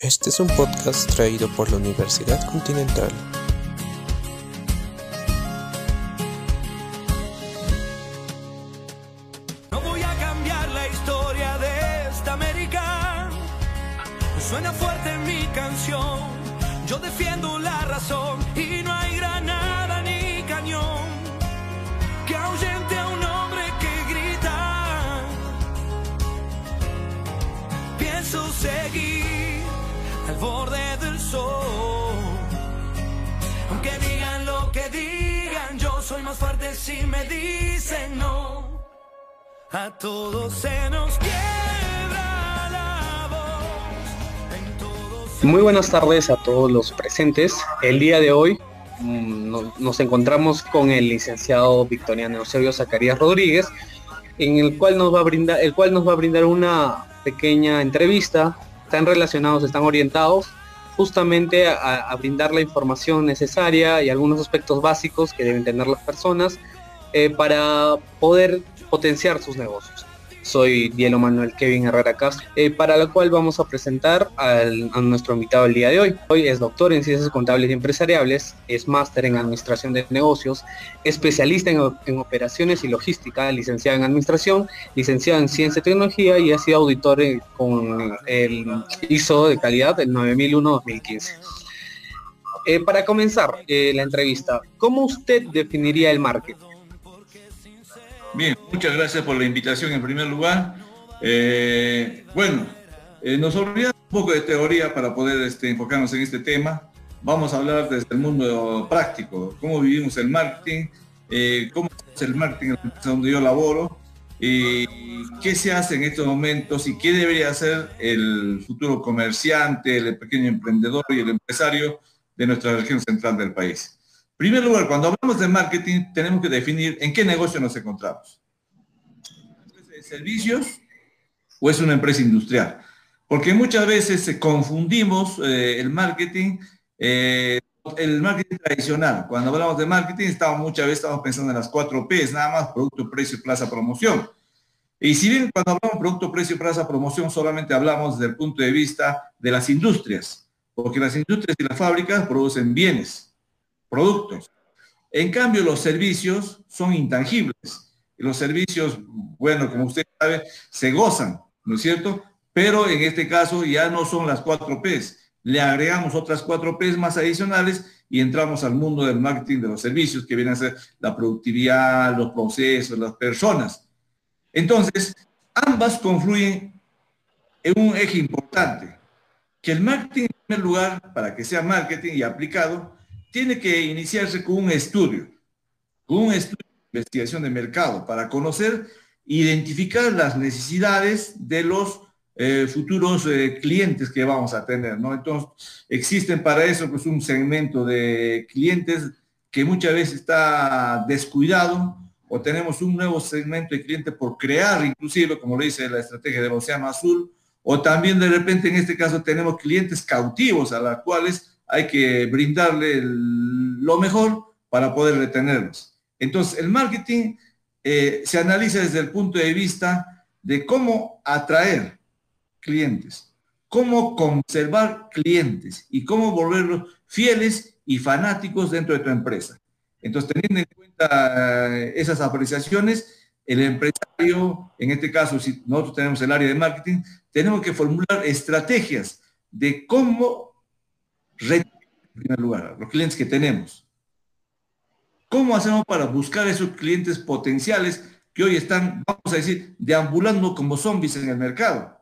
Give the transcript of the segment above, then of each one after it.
Este es un podcast traído por la Universidad Continental. No voy a cambiar la historia de esta América. Suena fuerte mi canción. Yo defiendo la razón si me dicen no. A todos se nos quiebra la voz. Muy buenas tardes a todos los presentes. El día de hoy mm, no- nos encontramos con el licenciado Victoriano Eusebio Zacarías Rodríguez, en el cual nos va a brindar, el cual nos va a brindar una pequeña entrevista. Están relacionados, están orientados justamente a brindar la información necesaria y algunos aspectos básicos que deben tener las personas eh, para poder potenciar sus negocios. Soy Dielo Manuel Kevin Herrera Castro, eh, para la cual vamos a presentar a nuestro invitado el día de hoy. Hoy es doctor en Ciencias Contables y Empresariales, es máster en Administración de Negocios, especialista en, Operaciones y Logística, licenciado en Administración, licenciado en Ciencia y Tecnología y ha sido auditor con el ISO de calidad del 9001-2015. Eh, para comenzar la entrevista, ¿cómo usted definiría el marketing? Bien, muchas gracias por la invitación en primer lugar. Eh, bueno, eh, nos olvidamos un poco de teoría para poder este, enfocarnos en este tema. Vamos a hablar desde el mundo práctico, cómo vivimos el marketing, eh, cómo es el marketing en la donde yo laboro, y qué se hace en estos momentos y qué debería hacer el futuro comerciante, el pequeño emprendedor y el empresario de nuestra región central del país. Primer lugar, cuando hablamos de marketing, tenemos que definir en qué negocio nos encontramos. ¿Una empresa de servicios o es una empresa industrial? Porque muchas veces eh, confundimos eh, el marketing, eh, el marketing tradicional. Cuando hablamos de marketing, estamos, muchas veces estamos pensando en las cuatro P's, nada más, producto, precio, plaza, promoción. Y si bien cuando hablamos de producto, precio, plaza, promoción, solamente hablamos desde el punto de vista de las industrias, porque las industrias y las fábricas producen bienes, productos. En cambio, los servicios son intangibles. Los servicios, bueno, como usted sabe, se gozan, ¿no es cierto? Pero en este caso ya no son las cuatro P's. Le agregamos otras cuatro P's más adicionales y entramos al mundo del marketing de los servicios, que vienen a ser la productividad, los procesos, las personas. Entonces, ambas confluyen en un eje importante, que el marketing, en primer lugar, para que sea marketing y aplicado, tiene que iniciarse con un estudio, con un estudio de investigación de mercado, para conocer, identificar las necesidades de los eh, futuros eh, clientes que vamos a tener, ¿no? Entonces, existen para eso pues un segmento de clientes que muchas veces está descuidado o tenemos un nuevo segmento de cliente por crear, inclusive, como lo dice la estrategia del Océano Azul, o también de repente en este caso tenemos clientes cautivos a los cuales hay que brindarle lo mejor para poder retenerlos. Entonces, el marketing eh, se analiza desde el punto de vista de cómo atraer clientes, cómo conservar clientes y cómo volverlos fieles y fanáticos dentro de tu empresa. Entonces, teniendo en cuenta eh, esas apreciaciones, el empresario, en este caso, si nosotros tenemos el área de marketing, tenemos que formular estrategias de cómo en primer lugar, a los clientes que tenemos. ¿Cómo hacemos para buscar esos clientes potenciales que hoy están, vamos a decir, deambulando como zombies en el mercado?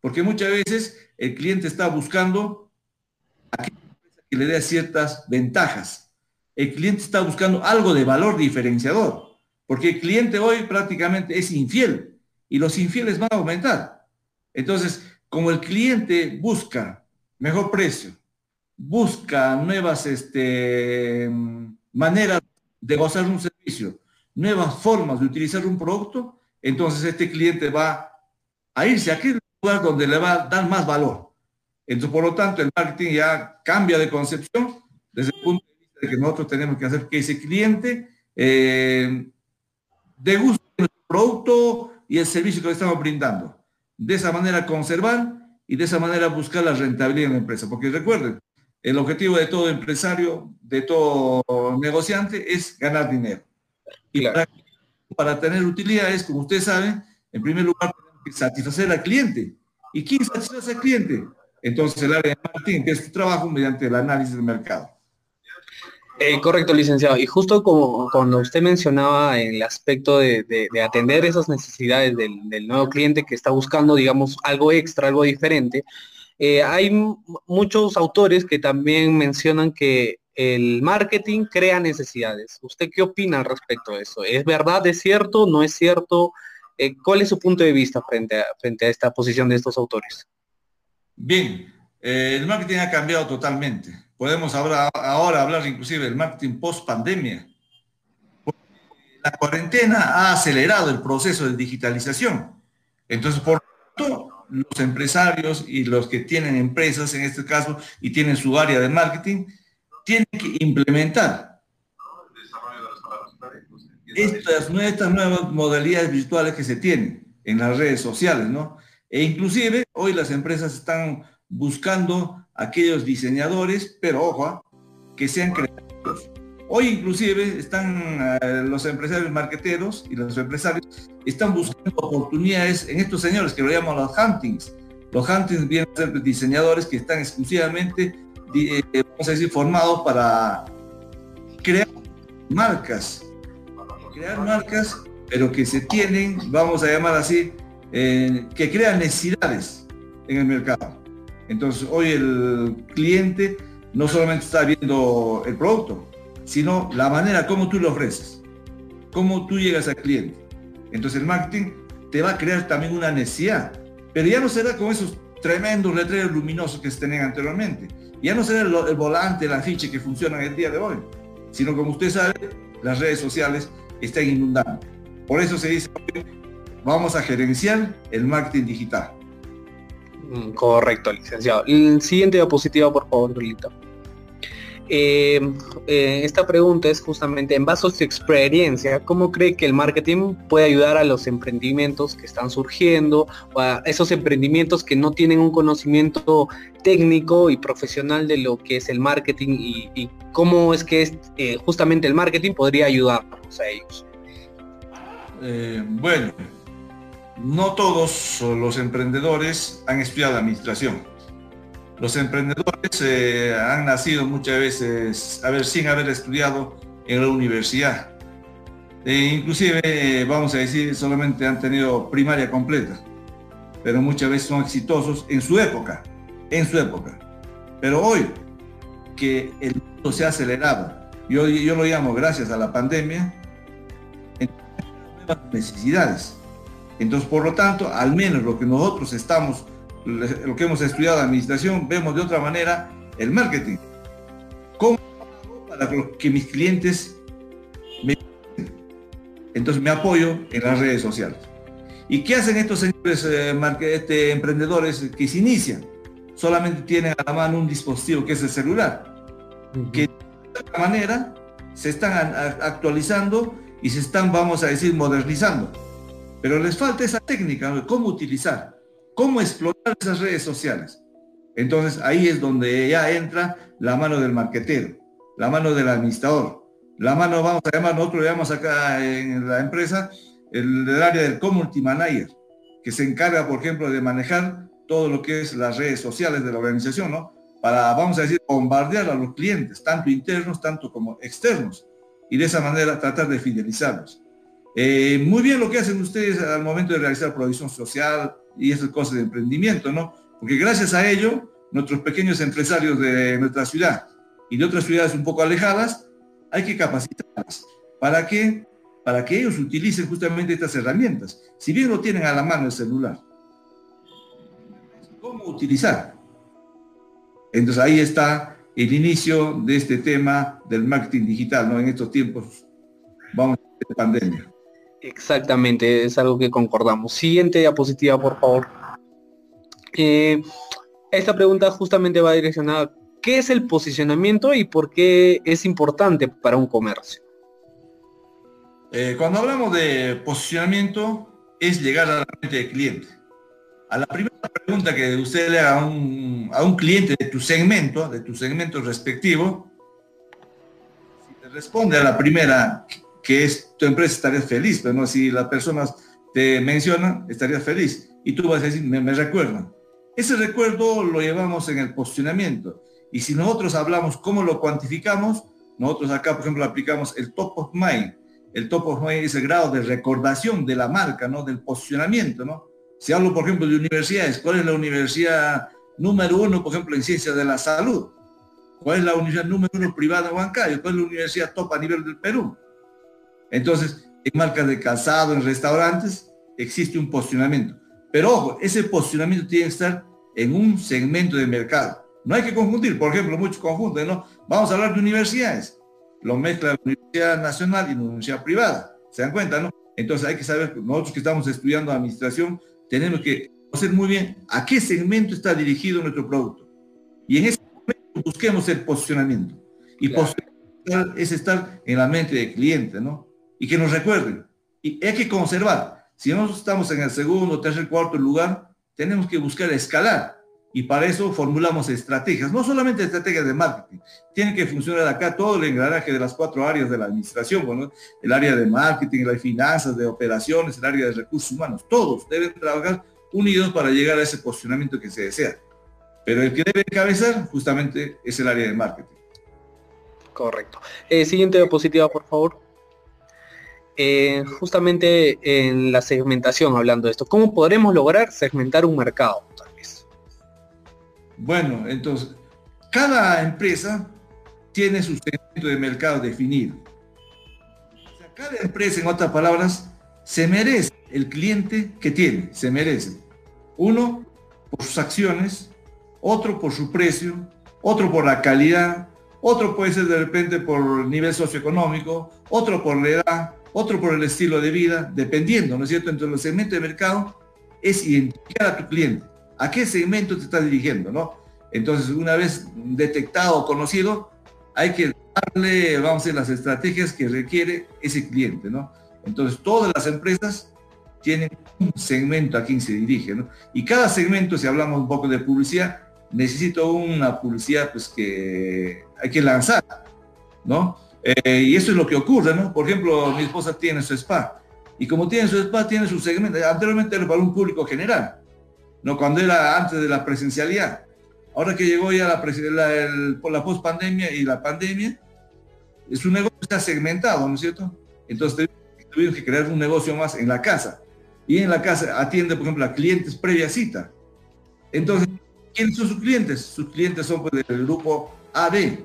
Porque muchas veces el cliente está buscando empresa que le dé ciertas ventajas. El cliente está buscando algo de valor diferenciador, porque el cliente hoy prácticamente es infiel y los infieles van a aumentar. Entonces, como el cliente busca mejor precio, busca nuevas este, maneras de gozar un servicio, nuevas formas de utilizar un producto, entonces este cliente va a irse a aquel lugar donde le va a dar más valor. Entonces, por lo tanto, el marketing ya cambia de concepción desde el punto de vista de que nosotros tenemos que hacer que ese cliente eh, deguste nuestro producto y el servicio que le estamos brindando. De esa manera conservar y de esa manera buscar la rentabilidad en la empresa. Porque recuerden, el objetivo de todo empresario, de todo negociante es ganar dinero. Y para, tener utilidades, como ustedes saben, en primer lugar, satisfacer al cliente. ¿Y quién satisface al cliente? Entonces el área de marketing, que es su trabajo mediante el análisis del mercado. Eh, correcto, licenciado. Y justo como cuando usted mencionaba el aspecto de, atender esas necesidades del, nuevo cliente que está buscando, digamos, algo extra, algo diferente, eh, hay muchos autores que también mencionan que el marketing crea necesidades. ¿Usted qué opina al respecto de eso? ¿Es verdad? ¿Es cierto? ¿No es cierto? Eh, ¿Cuál es su punto de vista frente a, frente a esta posición de estos autores? Bien, el marketing ha cambiado totalmente Podemos ahora, ahora hablar inclusive del marketing post pandemia. La cuarentena ha acelerado el proceso de digitalización. Entonces, por tanto, los empresarios y los que tienen empresas en este caso y tienen su área de marketing, tienen que implementar estas, estas nuevas modalidades virtuales que se tienen en las redes sociales, ¿no? E inclusive hoy las empresas están buscando aquellos diseñadores, pero ojo, ¿ah? que sean creativos. Hoy inclusive están eh, los empresarios marqueteros y los empresarios están buscando oportunidades en estos señores que lo llaman los huntings. Los huntings vienen a diseñadores que están exclusivamente, eh, vamos a decir, formados para crear marcas. Crear marcas, pero que se tienen, vamos a llamar así, eh, que crean necesidades en el mercado. Entonces hoy el cliente no solamente está viendo el producto, sino la manera como tú lo ofreces, cómo tú llegas al cliente. Entonces el marketing te va a crear también una necesidad, pero ya no será con esos tremendos letreros luminosos que se tenían anteriormente. Ya no será el, volante, el afiche que funcionan el día de hoy, sino como usted sabe, las redes sociales están inundando. Por eso se dice, vamos a gerenciar el marketing digital. Mm, correcto, licenciado. El siguiente diapositiva, por favor, Lolita. Eh, eh, esta pregunta es justamente en base a su experiencia, ¿cómo cree que el marketing puede ayudar a los emprendimientos que están surgiendo o a esos emprendimientos que no tienen un conocimiento técnico y profesional de lo que es el marketing y, cómo es que eh, justamente el marketing podría ayudarlos a ellos? bueno, no todos los emprendedores han estudiado administración. Los emprendedores eh, han nacido muchas veces a ver, sin haber estudiado en la universidad. E inclusive, vamos a decir, solamente han tenido primaria completa, pero muchas veces son exitosos en su época, en su época. Pero hoy, que el mundo se ha acelerado, yo, yo lo llamo gracias a la pandemia, nuevas necesidades entonces, por lo tanto, al menos lo que nosotros estamos, lo que hemos estudiado administración, vemos de otra manera el marketing. ¿Cómo para que mis clientes me... Entonces me apoyo en las redes sociales. ¿Y qué hacen estos señores eh, este, emprendedores que se inician? Solamente tienen a la mano un dispositivo que es el celular, que de esta manera se están actualizando y se están, vamos a decir, modernizando pero les falta esa técnica de cómo utilizar, cómo explotar esas redes sociales. Entonces ahí es donde ya entra la mano del marquetero, la mano del administrador, la mano, vamos a llamar, nosotros le llamamos acá en la empresa, el, área del community manager, que se encarga, por ejemplo, de manejar todo lo que es las redes sociales de la organización, ¿no? Para, vamos a decir, bombardear a los clientes, tanto internos, tanto como externos, y de esa manera tratar de fidelizarlos. Eh, muy bien lo que hacen ustedes al momento de realizar provisión social y esas cosas de emprendimiento, ¿no? Porque gracias a ello, nuestros pequeños empresarios de nuestra ciudad y de otras ciudades un poco alejadas, hay que capacitarlos. ¿Para qué? Para que ellos utilicen justamente estas herramientas. Si bien lo tienen a la mano el celular, ¿cómo utilizar? Entonces ahí está el inicio de este tema del marketing digital, ¿no? En estos tiempos, vamos a pandemia. Exactamente, es algo que concordamos. Siguiente diapositiva, por favor. Eh, esta pregunta justamente va direccionada, ¿qué es el posicionamiento y por qué es importante para un comercio? Eh, cuando hablamos de posicionamiento, es llegar a la mente del cliente. A la primera pregunta que usted le haga a un, a un cliente de tu segmento, de tu segmento respectivo, si te responde a la primera que es tu empresa, estarías feliz, pero no si las personas te mencionan, estarías feliz. Y tú vas a decir, me, recuerdan. Ese recuerdo lo llevamos en el posicionamiento. Y si nosotros hablamos cómo lo cuantificamos, nosotros acá, por ejemplo, aplicamos el top of mind. El top of mind es el grado de recordación de la marca, ¿no? Del posicionamiento, ¿no? Si hablo, por ejemplo, de universidades, ¿cuál es la universidad número uno, por ejemplo, en ciencias de la salud? ¿Cuál es la universidad número uno privada bancaria? ¿Cuál es la universidad top a nivel del Perú? Entonces, en marcas de calzado, en restaurantes, existe un posicionamiento. Pero ojo, ese posicionamiento tiene que estar en un segmento de mercado. No hay que confundir, por ejemplo, muchos confunden, ¿no? Vamos a hablar de universidades. Lo mezcla la universidad nacional y la universidad privada. ¿Se dan cuenta, no? Entonces hay que saber, nosotros que estamos estudiando administración, tenemos que conocer muy bien a qué segmento está dirigido nuestro producto. Y en ese momento busquemos el posicionamiento. Y posicionar es estar en la mente del cliente, ¿no? Y que nos recuerden. Y hay que conservar. Si nosotros estamos en el segundo, tercer, cuarto lugar, tenemos que buscar escalar y para eso formulamos estrategias, no solamente estrategias de marketing, tiene que funcionar acá todo el engranaje de las cuatro áreas de la administración, bueno, el área de marketing, la de finanzas, de operaciones, el área de recursos humanos, todos deben trabajar unidos para llegar a ese posicionamiento que se desea. Pero el que debe encabezar justamente es el área de marketing. Correcto. Eh, siguiente diapositiva, por favor. Eh, justamente en la segmentación, hablando de esto, ¿cómo podremos lograr segmentar un mercado? Bueno, entonces, cada empresa tiene su segmento de mercado definido. Cada empresa, en otras palabras, se merece el cliente que tiene, se merece. Uno por sus acciones, otro por su precio, otro por la calidad, otro puede ser de repente por el nivel socioeconómico, otro por la edad, otro por el estilo de vida, dependiendo, ¿no es cierto? Entre los segmentos de mercado es identificar a tu cliente a qué segmento te estás dirigiendo, ¿no? Entonces, una vez detectado o conocido, hay que darle, vamos a decir, las estrategias que requiere ese cliente, ¿no? Entonces, todas las empresas tienen un segmento a quien se dirige. Y cada segmento, si hablamos un poco de publicidad, necesito una publicidad pues que hay que lanzar, ¿no? Eh, y eso es lo que ocurre, ¿no? Por ejemplo, mi esposa tiene su spa, y como tiene su spa, tiene su segmento, anteriormente era para un público general, no cuando era antes de la presencialidad. Ahora que llegó ya la, la, la post-pandemia y la pandemia, su negocio está segmentado, ¿no es cierto? Entonces tuvimos que crear un negocio más en la casa. Y en la casa atiende, por ejemplo, a clientes previa cita. Entonces, ¿quiénes son sus clientes? Sus clientes son pues, del grupo AB.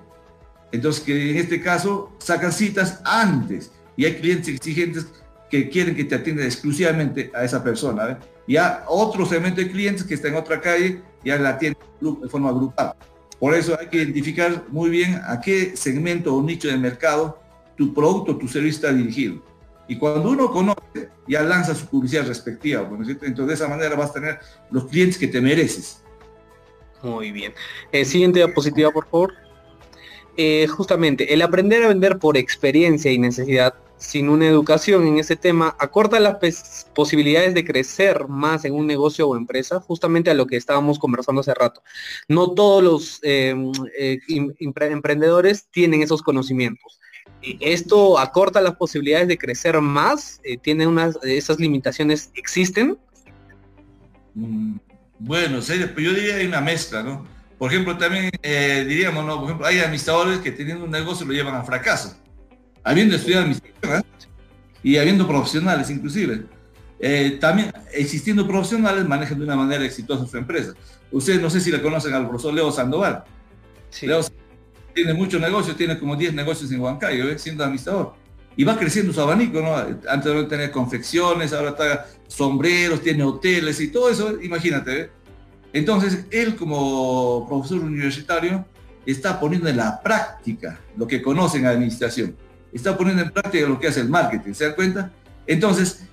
Entonces, que en este caso sacan citas antes. Y hay clientes exigentes que quieren que te atiendan exclusivamente a esa persona. ¿eh? Ya otro segmento de clientes que está en otra calle ya la atienden de forma grupal. Por eso hay que identificar muy bien a qué segmento o nicho de mercado tu producto, tu servicio está dirigido. Y cuando uno conoce, ya lanza su publicidad respectiva. Entonces de esa manera vas a tener los clientes que te mereces. Muy bien. Eh, siguiente diapositiva, por favor. Eh, justamente, el aprender a vender por experiencia y necesidad sin una educación en ese tema acorta las posibilidades de crecer más en un negocio o empresa, justamente a lo que estábamos conversando hace rato. No todos los em, eh, emprendedores tienen esos conocimientos. ¿Esto acorta las posibilidades de crecer más? Eh, ¿Tiene unas, esas limitaciones existen? Mm, bueno, yo diría hay una mezcla, ¿no? Por ejemplo, también eh, diríamos, ¿no? Por ejemplo, hay administradores que teniendo un negocio lo llevan a fracaso habiendo estudiado administración y habiendo profesionales inclusive. Eh, también existiendo profesionales manejan de una manera exitosa su empresa. Ustedes no sé si le conocen al profesor Leo Sandoval. Leo tiene muchos negocios, tiene como 10 negocios en Huancayo, ¿eh? siendo administrador. Y va creciendo su abanico, ¿no? Antes de tener confecciones, ahora está sombreros, tiene hoteles y todo eso, imagínate. ¿eh? Entonces, él como profesor universitario está poniendo en la práctica lo que conoce en administración está poniendo en práctica lo que hace el marketing, ¿se dan cuenta? Entonces,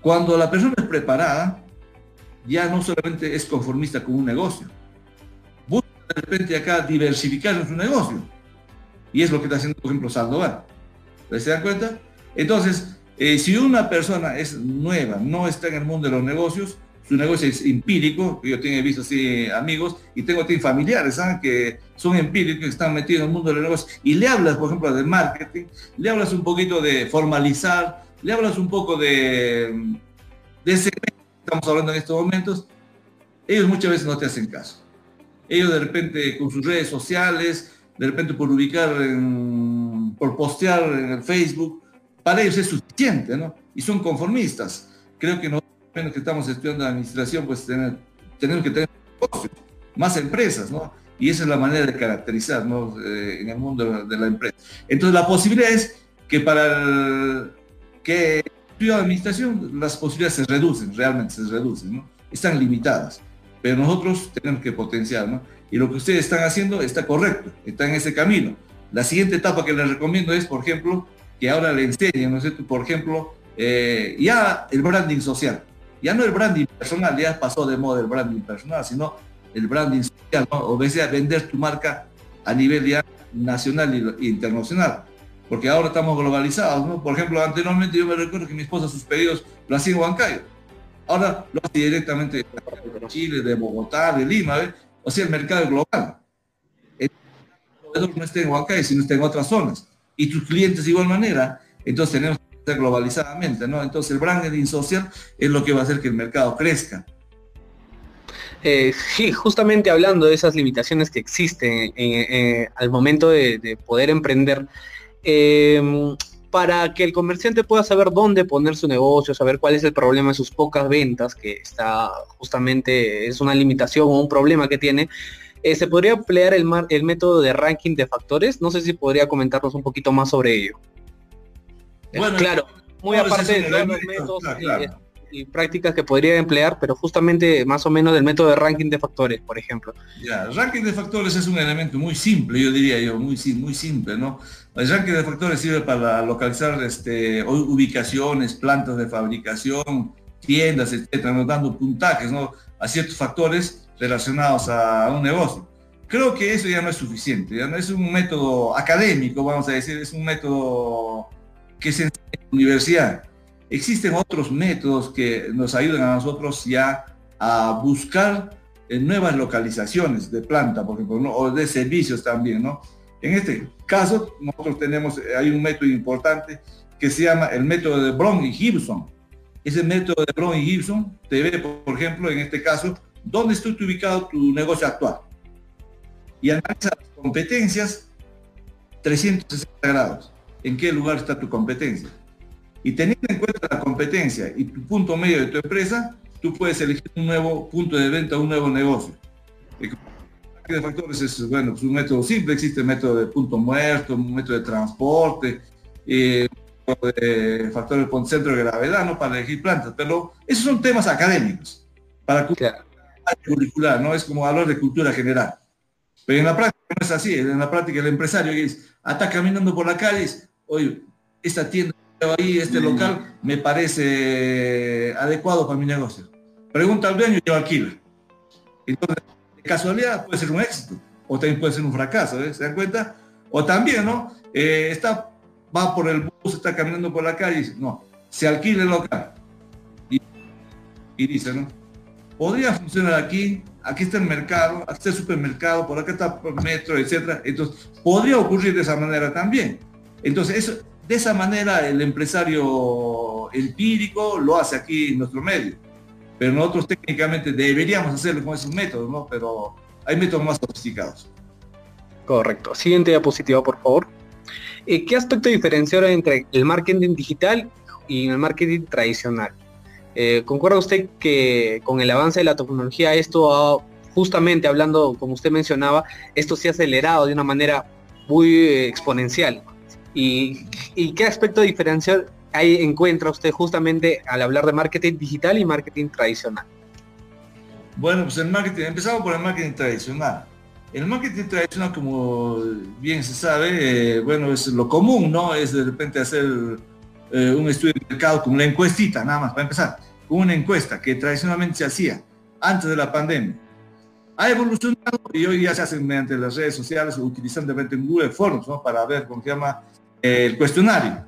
cuando la persona es preparada, ya no solamente es conformista con un negocio, busca de repente acá diversificar en su negocio. Y es lo que está haciendo, por ejemplo, Sandoval. ¿Se dan cuenta? Entonces, eh, si una persona es nueva, no está en el mundo de los negocios, su negocio es empírico, yo tengo visto así amigos y tengo familiares ¿saben? que son empíricos, que están metidos en el mundo del negocio y le hablas, por ejemplo, de marketing, le hablas un poquito de formalizar, le hablas un poco de, de ese que estamos hablando en estos momentos, ellos muchas veces no te hacen caso. Ellos de repente con sus redes sociales, de repente por ubicar, por postear en el Facebook, para ellos es suficiente, ¿no? Y son conformistas. Creo que nosotros que estamos estudiando administración, pues tener, tenemos que tener más empresas, ¿no? Y esa es la manera de caracterizarnos eh, en el mundo de la empresa. Entonces la posibilidad es que para el, que estudia administración las posibilidades se reducen, realmente se reducen, ¿no? Están limitadas, pero nosotros tenemos que potenciar, ¿no? Y lo que ustedes están haciendo está correcto, está en ese camino. La siguiente etapa que les recomiendo es, por ejemplo, que ahora le enseñen, ¿no es cierto? Por ejemplo, eh, ya el branding social ya no el branding personal, ya pasó de moda el branding personal, sino el branding social, ¿no? o sea, vender tu marca a nivel ya nacional e internacional. Porque ahora estamos globalizados, ¿no? Por ejemplo, anteriormente yo me recuerdo que mi esposa sus pedidos lo hacía en Huancayo. Ahora lo hace directamente de Chile, de Bogotá, de Lima. O sea, el mercado global. El proveedor no está en Huancayo, sino está en otras zonas. Y tus clientes de igual manera. Entonces tenemos globalizadamente, ¿no? Entonces el branding social es lo que va a hacer que el mercado crezca. Eh, sí, justamente hablando de esas limitaciones que existen eh, al momento de, poder emprender, em, para que el comerciante pueda saber dónde poner su negocio, saber cuál es el problema de sus pocas ventas, que está justamente, es una limitación o un problema que tiene, eh, ¿se podría emplear el, el método de ranking de factores? No sé si podría comentarnos un poquito más sobre ello. Bueno, claro, muy aparte de los métodos y, prácticas que podría emplear, pero justamente más o menos del método de ranking de factores, por ejemplo. Ya, ranking de factores es un elemento muy simple, yo diría yo, muy, muy simple, ¿no? El ranking de factores sirve para localizar este, ubicaciones, plantas de fabricación, tiendas, etcétera, dando puntajes, ¿no? A ciertos factores relacionados a un negocio. Creo que eso ya no es suficiente, ya no es un método académico, vamos a decir, es un método que se enseña en la universidad. Existen otros métodos que nos ayudan a nosotros ya a buscar eh, nuevas localizaciones de planta, por ejemplo, o de servicios también, ¿no? En este caso, nosotros tenemos, eh, hay un método importante que se llama el método de Brown y Gibson. Ese método de Brown y Gibson te ve, por ejemplo, en este caso, dónde está ubicado tu negocio actual. Y analiza las competencias 360 grados en qué lugar está tu competencia. Y teniendo en cuenta la competencia y tu punto medio de tu empresa, tú puedes elegir un nuevo punto de venta, un nuevo negocio. de factores es, bueno, es un método simple, existe el método de punto muerto, un método de transporte, eh, de factores con centro de gravedad, ¿no? Para elegir plantas, pero esos son temas académicos, para curricular, ¿no? Es como hablar de cultura general. Pero en la práctica no es así, en la práctica el empresario dice, ah, está caminando por la calle, oye, esta tienda ahí, este mm. local, me parece adecuado para mi negocio. Pregunta al dueño y yo alquila. Entonces, de casualidad puede ser un éxito, o también puede ser un fracaso, ¿eh? ¿se dan cuenta? O también, ¿no? Eh, está, va por el bus, está caminando por la calle y dice, no, se alquila el local. Y, y dice, ¿no? Podría funcionar aquí, aquí está el mercado, aquí está el supermercado, por acá está el metro, etcétera. Entonces, podría ocurrir de esa manera también. Entonces, de esa manera el empresario empírico lo hace aquí en nuestro medio. Pero nosotros técnicamente deberíamos hacerlo con esos métodos, ¿no? Pero hay métodos más sofisticados. Correcto. Siguiente diapositiva, por favor. Eh, ¿Qué aspecto diferenciador entre el marketing digital y el marketing tradicional? Eh, ¿Concuerda usted que con el avance de la tecnología esto ha, justamente hablando, como usted mencionaba, esto se ha acelerado de una manera muy eh, exponencial? ¿Y, qué aspecto diferencial hay, encuentra usted justamente al hablar de marketing digital y marketing tradicional? Bueno, pues el marketing, empezamos por el marketing tradicional. El marketing tradicional, como bien se sabe, eh, bueno, es lo común, ¿no? Es de repente hacer eh, un estudio de mercado con una encuestita, nada más, para empezar, con una encuesta que tradicionalmente se hacía antes de la pandemia. Ha evolucionado y hoy ya se hace mediante las redes sociales, utilizando de repente Google Forms, ¿no? Para ver cómo se llama el cuestionario,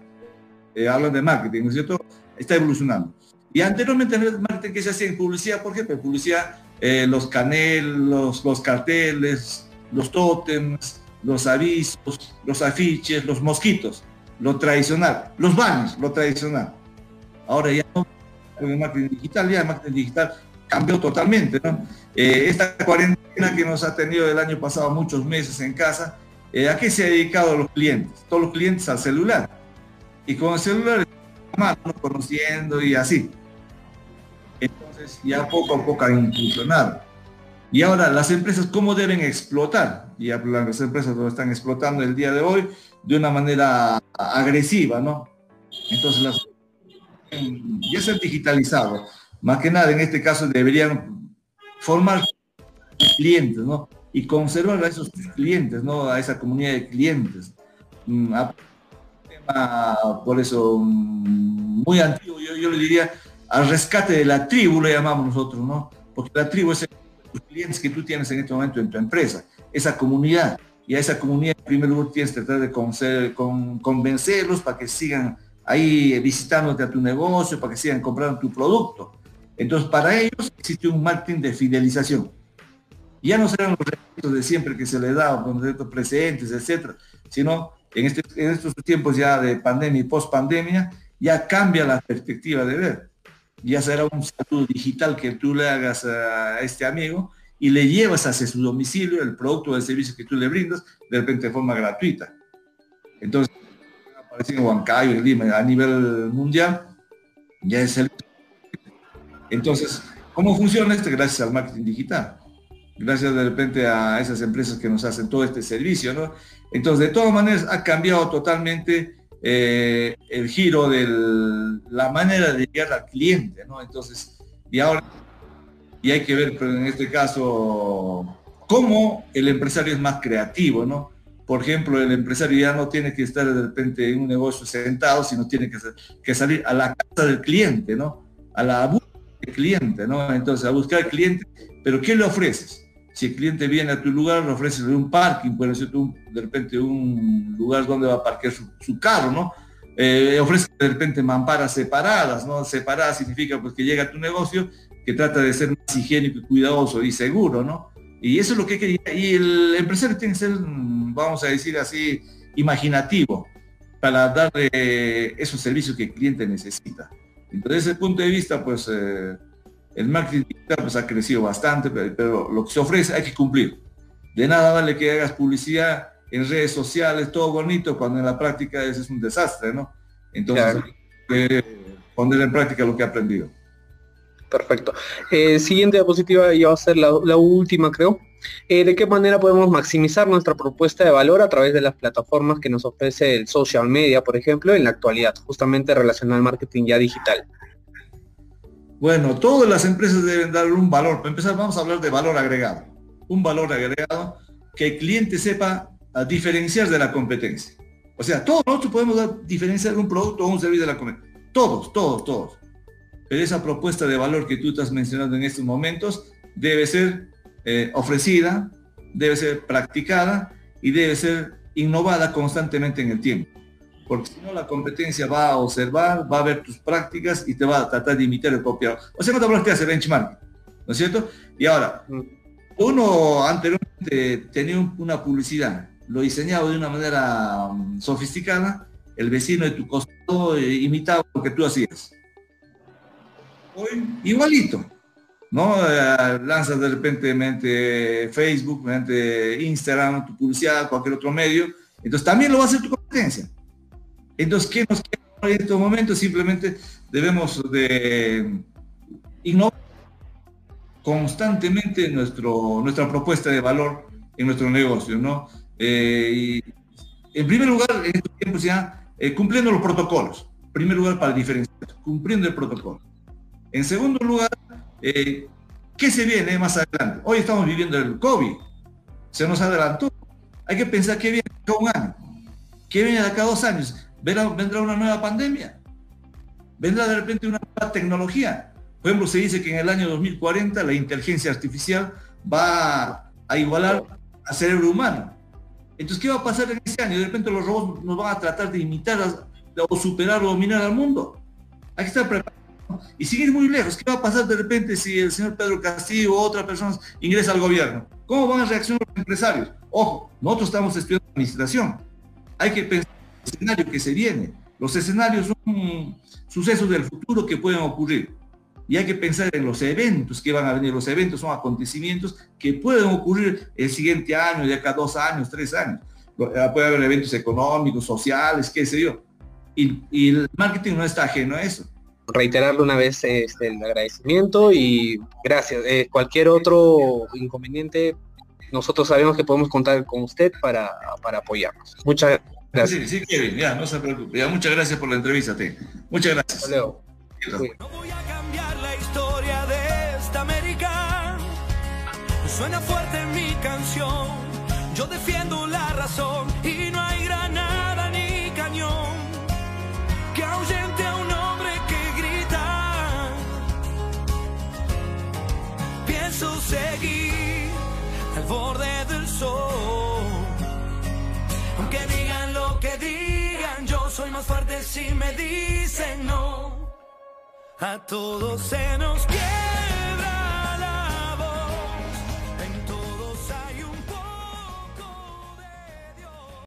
eh, hablan de marketing, ¿no es cierto? Está evolucionando. Y anteriormente en el marketing que se hacía en publicidad, por ejemplo, en publicidad, eh, los canelos, los carteles, los tótems, los avisos, los afiches, los mosquitos, lo tradicional, los baños, lo tradicional. Ahora ya no, el marketing digital, ya el marketing digital cambió totalmente. Eh, esta cuarentena que nos ha tenido el año pasado muchos meses en casa, eh, ¿a qué se ha dedicado los clientes? Todos los clientes al celular. Y con el celular estamos conociendo y así. Entonces ya poco a poco han incursionado. Y ahora, las empresas, ¿cómo deben explotar? Y las empresas lo están explotando el día de hoy de una manera agresiva, ¿no? Entonces, las, ya se han digitalizado. Más que nada, en este caso, deberían formar clientes, ¿no? Y conservar a esos clientes, ¿no? A esa comunidad de clientes. Mm, por eso, mm, muy antiguo, yo, le diría, al rescate de la tribu, lo llamamos nosotros, ¿no? Porque la tribu es los clientes que tú tienes en este momento en tu empresa, esa comunidad. Y a esa comunidad, en primer lugar, tienes que tratar de con, convencerlos para que sigan ahí visitándote a tu negocio, para que sigan comprando tu producto. Entonces, para ellos existe un marketing de fidelización. Ya no serán los retos de siempre que se le da, con presentes, etcétera, sino en, este, en estos tiempos ya de pandemia y post pandemia, ya cambia la perspectiva de ver ya será un saludo digital que tú le hagas a este amigo y le llevas hacia su domicilio el producto o el servicio que tú le brindas, de repente de forma gratuita. Entonces, aparece en Huancayo, en Lima, a nivel mundial, ya es el... Entonces, ¿cómo funciona esto? Gracias al marketing digital. Gracias de repente a esas empresas que nos hacen todo este servicio, ¿no? Entonces, de todas maneras, ha cambiado totalmente eh, el giro de la manera de llegar al cliente, ¿no? Entonces, y ahora, y hay que ver, pero en este caso, cómo el empresario es más creativo, ¿no? Por ejemplo, el empresario ya no tiene que estar de repente en un negocio sentado, sino tiene que, salir a la casa del cliente, ¿no? A la búsqueda del cliente, ¿no? Entonces, a buscar al cliente, pero ¿qué le ofreces? Si el cliente viene a tu lugar, le ofreces un parking, puede ser de repente un lugar donde va a parquear su, carro, ¿no? Eh, ofrece de repente mamparas separadas, ¿no? Separadas significa pues que llega a tu negocio que trata de ser más higiénico y cuidadoso y seguro, ¿no? Y eso es lo que quería. Y el empresario tiene que ser, vamos a decir así, imaginativo para darle esos servicios que el cliente necesita. Entonces, desde ese punto de vista, pues eh, el marketing digital pues, ha crecido bastante, pero, lo que se ofrece hay que cumplir. De nada vale que hagas publicidad en redes sociales, todo bonito, cuando en la práctica es, un desastre, ¿no? Entonces, poner en práctica lo que ha aprendido. Perfecto. Eh, siguiente diapositiva ya va a ser la, última, creo. Eh, ¿De qué manera podemos maximizar nuestra propuesta de valor a través de las plataformas que nos ofrece el social media, por ejemplo, en la actualidad, justamente relacionado al marketing ya digital? Bueno, todas las empresas deben dar un valor. Para empezar, vamos a hablar de valor agregado. Un valor agregado que el cliente sepa diferenciar de la competencia. O sea, todos nosotros podemos diferenciar un producto o un servicio de la competencia. Todos, todos, todos. Pero esa propuesta de valor que tú estás mencionando en estos momentos debe ser eh, ofrecida, debe ser practicada y debe ser innovada constantemente en el tiempo porque si no la competencia va a observar, va a ver tus prácticas y te va a tratar de imitar el copiar. O sea, no te hablas que hace benchmark, ¿no es cierto? Y ahora, uno anteriormente tenía una publicidad, lo diseñaba de una manera mm, sofisticada, el vecino de tu costado eh, imitaba lo que tú hacías. Hoy, igualito, ¿no? Eh, lanzas de repente Facebook, mediante Instagram, tu publicidad, cualquier otro medio, entonces también lo va a hacer tu competencia. Entonces, ¿qué nos queda en estos momentos? Simplemente debemos de innovar constantemente nuestro, nuestra propuesta de valor en nuestro negocio, ¿no? Eh, en primer lugar, en estos tiempos ya, eh, cumpliendo los protocolos. En primer lugar, para diferenciar, cumpliendo el protocolo. En segundo lugar, eh, ¿qué se viene más adelante? Hoy estamos viviendo el COVID, se nos adelantó. Hay que pensar qué viene acá un año, qué viene de acá dos años vendrá una nueva pandemia, vendrá de repente una nueva tecnología. Por ejemplo, se dice que en el año 2040 la inteligencia artificial va a igualar al cerebro humano. Entonces, ¿qué va a pasar en ese año? De repente los robots nos van a tratar de imitar o superar o dominar al mundo. Hay que estar preparados. Y sin ir muy lejos, ¿qué va a pasar de repente si el señor Pedro Castillo u otra persona ingresa al gobierno? ¿Cómo van a reaccionar los empresarios? Ojo, nosotros estamos estudiando administración. Hay que pensar escenario que se viene. Los escenarios son sucesos del futuro que pueden ocurrir. Y hay que pensar en los eventos que van a venir. Los eventos son acontecimientos que pueden ocurrir el siguiente año, de acá dos años, tres años. Puede haber eventos económicos, sociales, qué sé yo. Y, el marketing no está ajeno a eso. Reiterarle una vez este, el agradecimiento y gracias. Eh, cualquier otro inconveniente, nosotros sabemos que podemos contar con usted para, para apoyarnos. Muchas gracias. Sí, sí, Kevin, ya, no se preocupe. Ya, muchas gracias por la entrevista, te. Muchas gracias. No voy a cambiar la historia de esta América. Suena fuerte mi canción. Yo defiendo la razón y no hay granada ni cañón que ahuyente a un hombre que grita. Pienso seguir al borde del sol. Aunque digan que digan, yo soy más fuerte si me dicen no. A todos se nos quiere.